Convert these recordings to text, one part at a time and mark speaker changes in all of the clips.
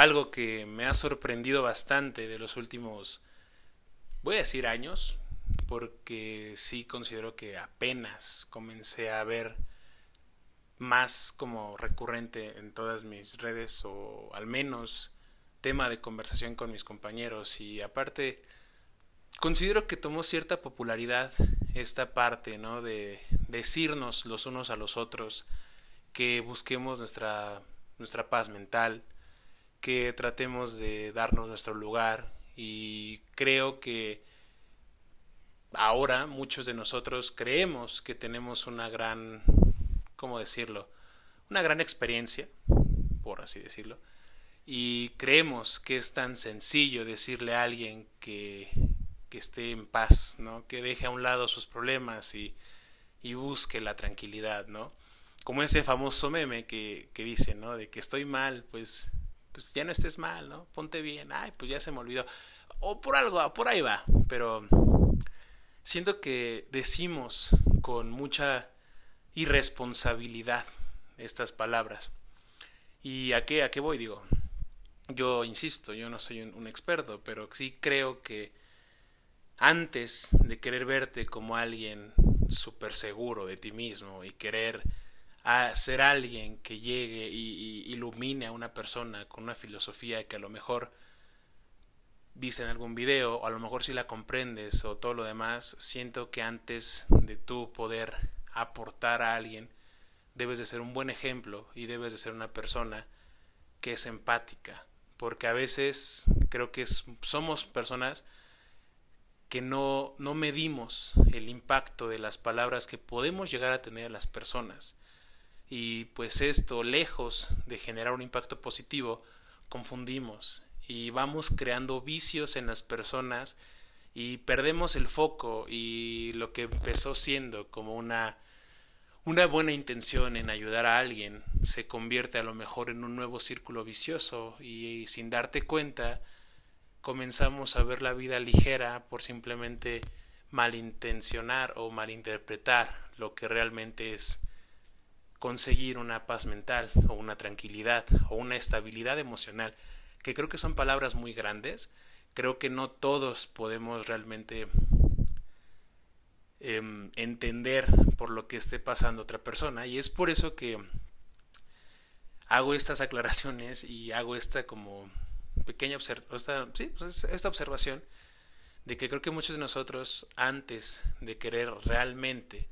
Speaker 1: algo que me ha sorprendido bastante de los últimos, voy a decir años, porque sí considero que apenas comencé a ver más como recurrente en todas mis redes o al menos tema de conversación con mis compañeros y aparte considero que tomó cierta popularidad esta parte, ¿no? De decirnos los unos a los otros que busquemos nuestra, nuestra paz mental, que tratemos de darnos nuestro lugar y creo que ahora muchos de nosotros creemos que tenemos una gran, ¿cómo decirlo? Una gran experiencia, por así decirlo, y creemos que es tan sencillo decirle a alguien que que esté en paz, ¿no? Que deje a un lado sus problemas y, y busque la tranquilidad, ¿no? Como ese famoso meme que, que dice, ¿no? De que estoy mal, pues, pues ya no estés mal, ¿no? Ponte bien, ay, pues ya se me olvidó. O por algo, por ahí va, pero siento que decimos con mucha irresponsabilidad estas palabras. ¿Y a qué, a qué voy? Digo, yo insisto, yo no soy un, un experto, pero sí creo que antes de querer verte como alguien súper seguro de ti mismo y querer ser alguien que llegue y, ilumine a una persona con una filosofía que a lo mejor viste en algún video o a lo mejor si la comprendes o todo lo demás, siento que antes de tú poder aportar a alguien, debes de ser un buen ejemplo y debes de ser una persona que es empática, porque a veces creo que somos personas que no, no medimos el impacto de las palabras que podemos llegar a tener a las personas. Y pues esto, lejos de generar un impacto positivo, confundimos y vamos creando vicios en las personas y perdemos el foco y lo que empezó siendo como una una buena intención en ayudar a alguien se convierte a lo mejor en un nuevo círculo vicioso y sin darte cuenta comenzamos a ver la vida ligera por simplemente malintencionar o malinterpretar lo que realmente es conseguir una paz mental o una tranquilidad o una estabilidad emocional, que creo que son palabras muy grandes, creo que no todos podemos realmente em, entender por lo que esté pasando otra persona y es por eso que hago estas aclaraciones y hago esta como pequeña pues esta observación de que creo que muchos de nosotros, antes de querer realmente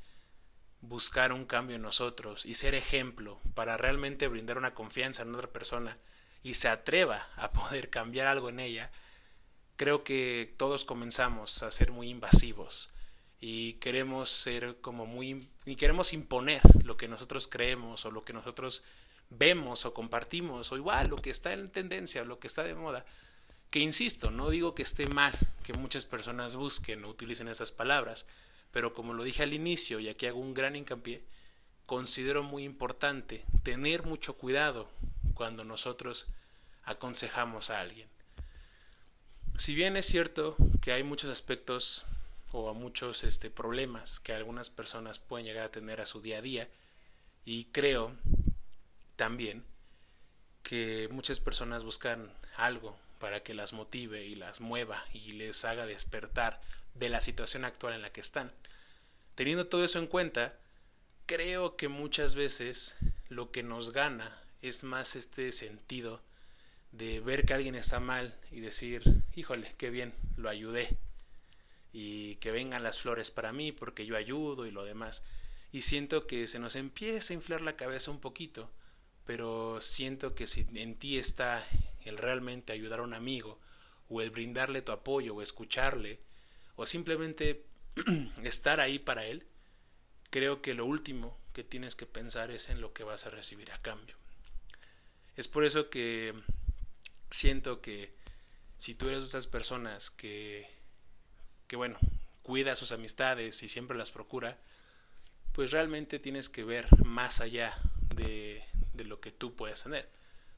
Speaker 1: buscar un cambio en nosotros y ser ejemplo para realmente brindar una confianza en otra persona y se atreva a poder cambiar algo en ella, creo que todos comenzamos a ser muy invasivos y queremos ser como muy y queremos imponer lo que nosotros creemos o lo que nosotros vemos o compartimos, o igual lo que está en tendencia, o lo que está de moda, que insisto, no digo que esté mal que muchas personas busquen o utilicen esas palabras, pero como lo dije al inicio y aquí hago un gran hincapié, considero muy importante tener mucho cuidado cuando nosotros aconsejamos a alguien. Si bien es cierto que hay muchos aspectos o muchos este, problemas que algunas personas pueden llegar a tener a su día a día, y creo también que muchas personas buscan algo para que las motive y las mueva y les haga despertar de la situación actual en la que están. Teniendo todo eso en cuenta, creo que muchas veces lo que nos gana es más este sentido de ver que alguien está mal y decir, híjole, qué bien, lo ayudé. Y que vengan las flores para mí porque yo ayudo y lo demás. Y siento que se nos empieza a inflar la cabeza un poquito pero siento que si en ti está el realmente ayudar a un amigo, o el brindarle tu apoyo, o escucharle, o simplemente estar ahí para él, creo que lo último que tienes que pensar es en lo que vas a recibir a cambio. Es por eso que siento que si tú eres de esas personas que, que bueno, cuida sus amistades y siempre las procura, pues realmente tienes que ver más allá de, de lo que tú puedes tener.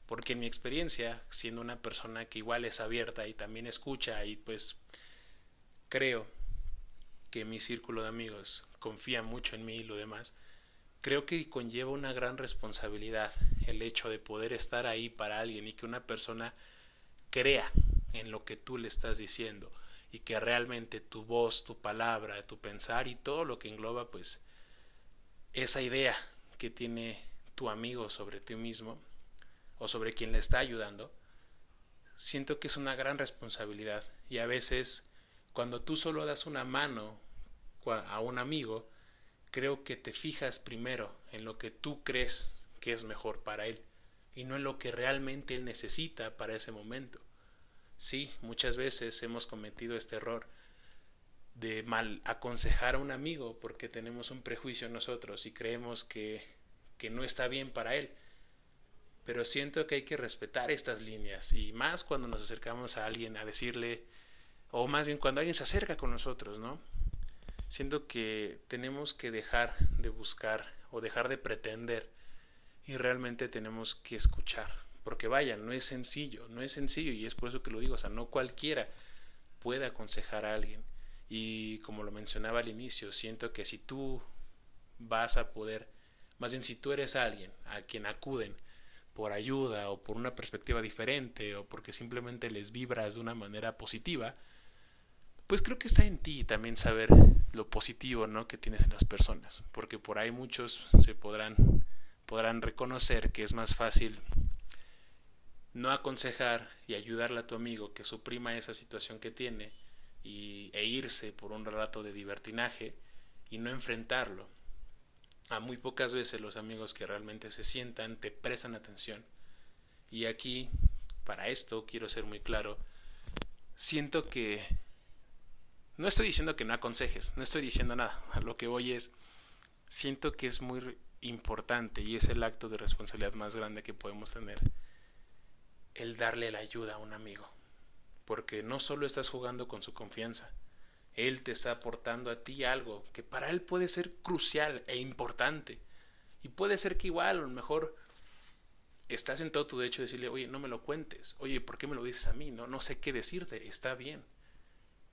Speaker 1: Porque en mi experiencia, siendo una persona que igual es abierta y también escucha y pues creo que mi círculo de amigos confía mucho en mí y lo demás, creo que conlleva una gran responsabilidad el hecho de poder estar ahí para alguien y que una persona crea en lo que tú le estás diciendo y que realmente tu voz, tu palabra, tu pensar y todo lo que engloba pues esa idea que tiene tu amigo sobre ti mismo o sobre quien le está ayudando, siento que es una gran responsabilidad y a veces cuando tú solo das una mano a un amigo, creo que te fijas primero en lo que tú crees que es mejor para él y no en lo que realmente él necesita para ese momento. Sí, muchas veces hemos cometido este error de mal aconsejar a un amigo porque tenemos un prejuicio nosotros y creemos que, que no está bien para él. Pero siento que hay que respetar estas líneas y más cuando nos acercamos a alguien a decirle, o más bien cuando alguien se acerca con nosotros, ¿no? Siento que tenemos que dejar de buscar o dejar de pretender y realmente tenemos que escuchar. Porque vaya, no es sencillo, no es sencillo y es por eso que lo digo, o sea, no cualquiera puede aconsejar a alguien y como lo mencionaba al inicio, siento que si tú vas a poder, más bien si tú eres alguien a quien acuden por ayuda o por una perspectiva diferente o porque simplemente les vibras de una manera positiva, pues creo que está en ti también saber lo positivo ¿no? que tienes en las personas, porque por ahí muchos se podrán, podrán reconocer que es más fácil no aconsejar y ayudarle a tu amigo que suprima esa situación que tiene y, e irse por un rato de divertinaje y no enfrentarlo. A muy pocas veces los amigos que realmente se sientan te prestan atención. Y aquí, para esto, quiero ser muy claro, siento que... No estoy diciendo que no aconsejes, no estoy diciendo nada. Lo que voy es, siento que es muy importante y es el acto de responsabilidad más grande que podemos tener el darle la ayuda a un amigo porque no solo estás jugando con su confianza, él te está aportando a ti algo que para él puede ser crucial e importante. Y puede ser que igual, a lo mejor estás en todo tu derecho de decirle, oye, no me lo cuentes, oye, ¿por qué me lo dices a mí? No, no sé qué decirte, está bien.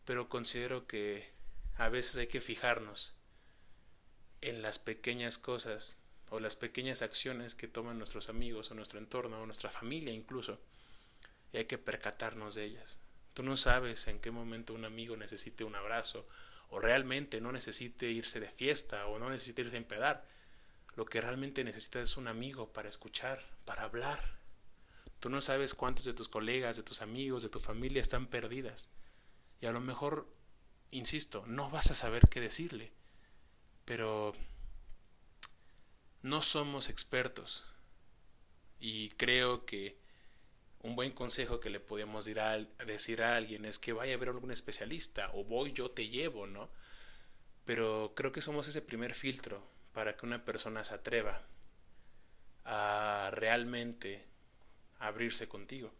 Speaker 1: Pero considero que a veces hay que fijarnos en las pequeñas cosas o las pequeñas acciones que toman nuestros amigos o nuestro entorno o nuestra familia incluso y hay que percatarnos de ellas. Tú no sabes en qué momento un amigo necesite un abrazo o realmente no necesite irse de fiesta o no necesite irse a empedar. Lo que realmente necesita es un amigo para escuchar, para hablar. Tú no sabes cuántos de tus colegas, de tus amigos, de tu familia están perdidas. Y a lo mejor, insisto, no vas a saber qué decirle. Pero no somos expertos. Y creo que un buen consejo que le podemos decir a alguien es que vaya a ver a algún especialista o voy yo te llevo, ¿no? Pero creo que somos ese primer filtro para que una persona se atreva a realmente abrirse contigo.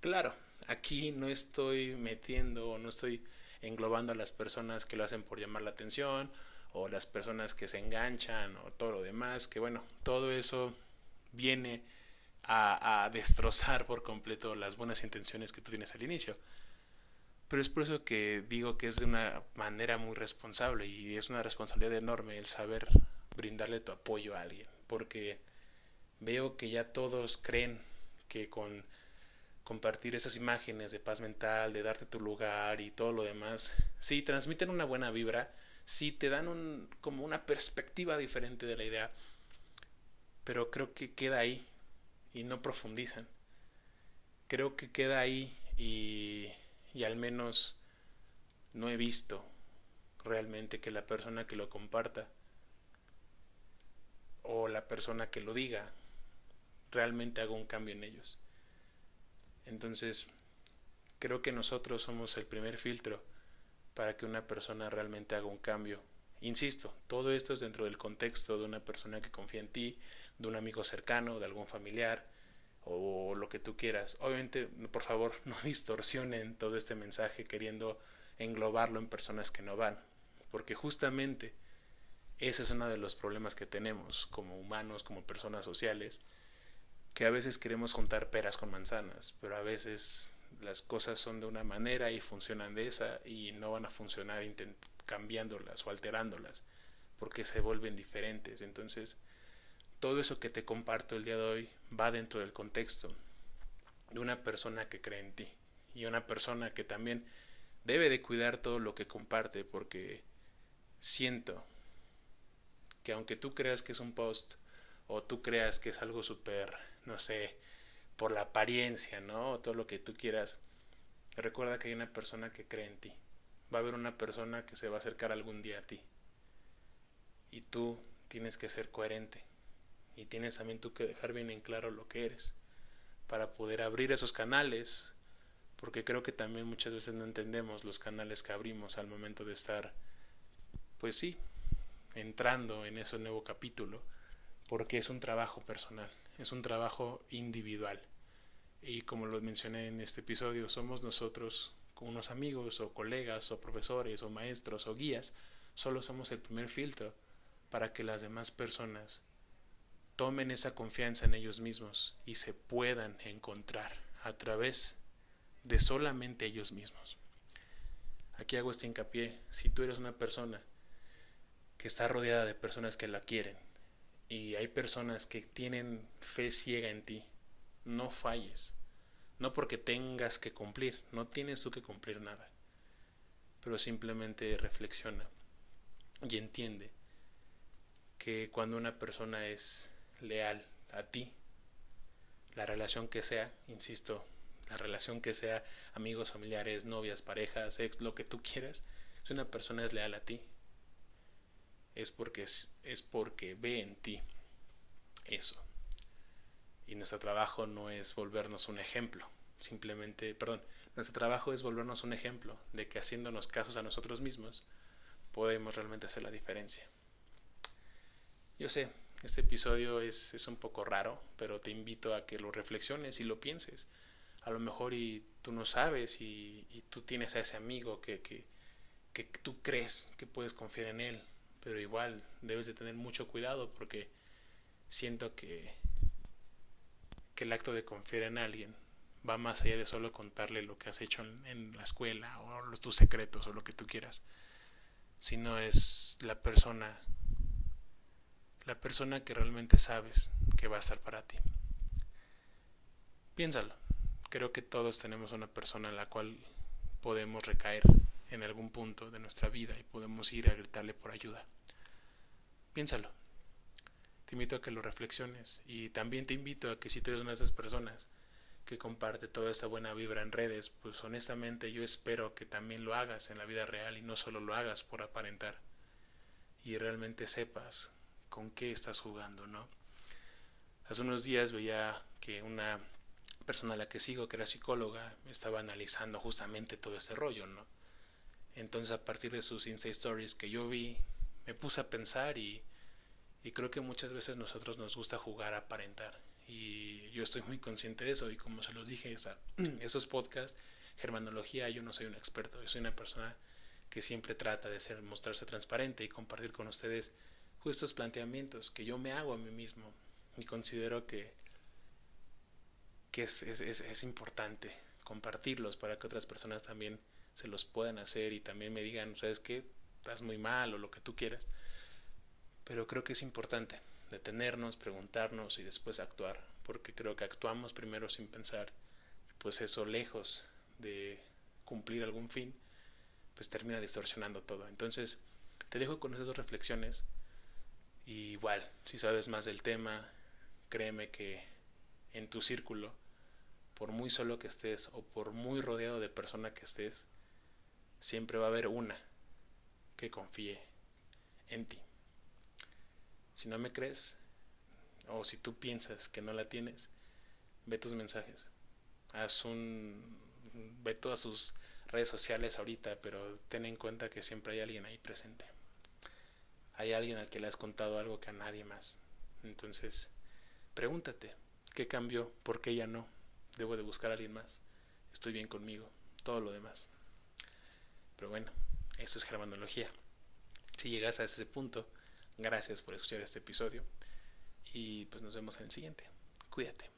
Speaker 1: Claro, aquí no estoy metiendo o no estoy englobando a las personas que lo hacen por llamar la atención o las personas que se enganchan o todo lo demás, que bueno, todo eso viene a, destrozar por completo las buenas intenciones que tú tienes al inicio. Pero es por eso que digo que es de una manera muy responsable y es una responsabilidad enorme el saber brindarle tu apoyo a alguien, porque veo que ya todos creen que con compartir esas imágenes de paz mental, de darte tu lugar y todo lo demás, sí transmiten una buena vibra, sí te dan un, como una perspectiva diferente de la idea, pero creo que queda ahí y no profundizan. Creo que queda ahí y, y al menos no he visto realmente que la persona que lo comparta o la persona que lo diga realmente haga un cambio en ellos. Entonces, creo que nosotros somos el primer filtro para que una persona realmente haga un cambio. Insisto, todo esto es dentro del contexto de una persona que confía en ti, de un amigo cercano, de algún familiar o lo que tú quieras. Obviamente, por favor, no distorsionen todo este mensaje queriendo englobarlo en personas que no van, porque justamente ese es uno de los problemas que tenemos como humanos, como personas sociales, que a veces queremos juntar peras con manzanas, pero a veces las cosas son de una manera y funcionan de esa y no van a funcionar cambiándolas o alterándolas porque se vuelven diferentes. Entonces, todo eso que te comparto el día de hoy va dentro del contexto de una persona que cree en ti y una persona que también debe de cuidar todo lo que comparte porque siento que aunque tú creas que es un post o tú creas que es algo súper, no sé, por la apariencia, ¿no? O todo lo que tú quieras, recuerda que hay una persona que cree en ti. Va a haber una persona que se va a acercar algún día a ti. Y tú tienes que ser coherente. Y tienes también tú que dejar bien en claro lo que eres. Para poder abrir esos canales. Porque creo que también muchas veces no entendemos los canales que abrimos al momento de estar, pues sí, entrando en ese nuevo capítulo, porque es un trabajo personal, es un trabajo individual. Y como lo mencioné en este episodio, somos nosotros, unos amigos o colegas o profesores o maestros o guías, solo somos el primer filtro para que las demás personas tomen esa confianza en ellos mismos y se puedan encontrar a través de solamente ellos mismos. Aquí hago este hincapié, si tú eres una persona que está rodeada de personas que la quieren y hay personas que tienen fe ciega en ti, no falles. No porque tengas que cumplir, no tienes tú que cumplir nada. Pero simplemente reflexiona y entiende que cuando una persona es leal a ti, la relación que sea, insisto, la relación que sea, amigos, familiares, novias, parejas, ex, lo que tú quieras, si una persona es leal a ti, es porque, es, porque ve en ti eso. Y nuestro trabajo no es volvernos un ejemplo, simplemente, perdón, nuestro trabajo es volvernos un ejemplo de que haciéndonos casos a nosotros mismos podemos realmente hacer la diferencia. Yo sé, este episodio es, es un poco raro, pero te invito a que lo reflexiones y lo pienses. A lo mejor y tú no sabes y, tú tienes a ese amigo que, que, que tú crees que puedes confiar en él, pero igual debes de tener mucho cuidado porque siento que, que el acto de confiar en alguien va más allá de solo contarle lo que has hecho en, la escuela o los, tus secretos o lo que tú quieras, sino es la persona, la persona que realmente sabes que va a estar para ti. Piénsalo, creo que todos tenemos una persona en la cual podemos recaer en algún punto de nuestra vida y podemos ir a gritarle por ayuda. Piénsalo. Te invito a que lo reflexiones y también te invito a que si tú eres una de esas personas que comparte toda esta buena vibra en redes, pues honestamente yo espero que también lo hagas en la vida real y no solo lo hagas por aparentar y realmente sepas con qué estás jugando, ¿no? Hace unos días veía que una persona a la que sigo, que era psicóloga, estaba analizando justamente todo ese rollo, ¿no? Entonces a partir de sus Insta Stories que yo vi, me puse a pensar y, y creo que muchas veces nosotros nos gusta jugar a aparentar. Y yo estoy muy consciente de eso y como se los dije, esa, esos podcasts, germanología, yo no soy un experto, yo soy una persona que siempre trata de ser, mostrarse transparente y compartir con ustedes estos planteamientos que yo me hago a mí mismo y considero que, que es, es, es importante compartirlos para que otras personas también se los puedan hacer y también me digan, ¿sabes qué? estás muy mal o lo que tú quieras. Pero creo que es importante detenernos, preguntarnos y después actuar, porque creo que actuamos primero sin pensar, pues eso lejos de cumplir algún fin, pues termina distorsionando todo. Entonces, te dejo con esas dos reflexiones. Y igual, si sabes más del tema, créeme que en tu círculo, por muy solo que estés o por muy rodeado de persona que estés, siempre va a haber una que confíe en ti. Si no me crees, o si tú piensas que no la tienes, ve tus mensajes. Haz un. Ve todas sus redes sociales ahorita, pero ten en cuenta que siempre hay alguien ahí presente. Hay alguien al que le has contado algo que a nadie más. Entonces, pregúntate, ¿qué cambió? ¿Por qué ya no? ¿Debo de buscar a alguien más? Estoy bien conmigo, todo lo demás. Pero bueno, eso es germanología. Si llegas a ese punto, gracias por escuchar este episodio y pues nos vemos en el siguiente. Cuídate.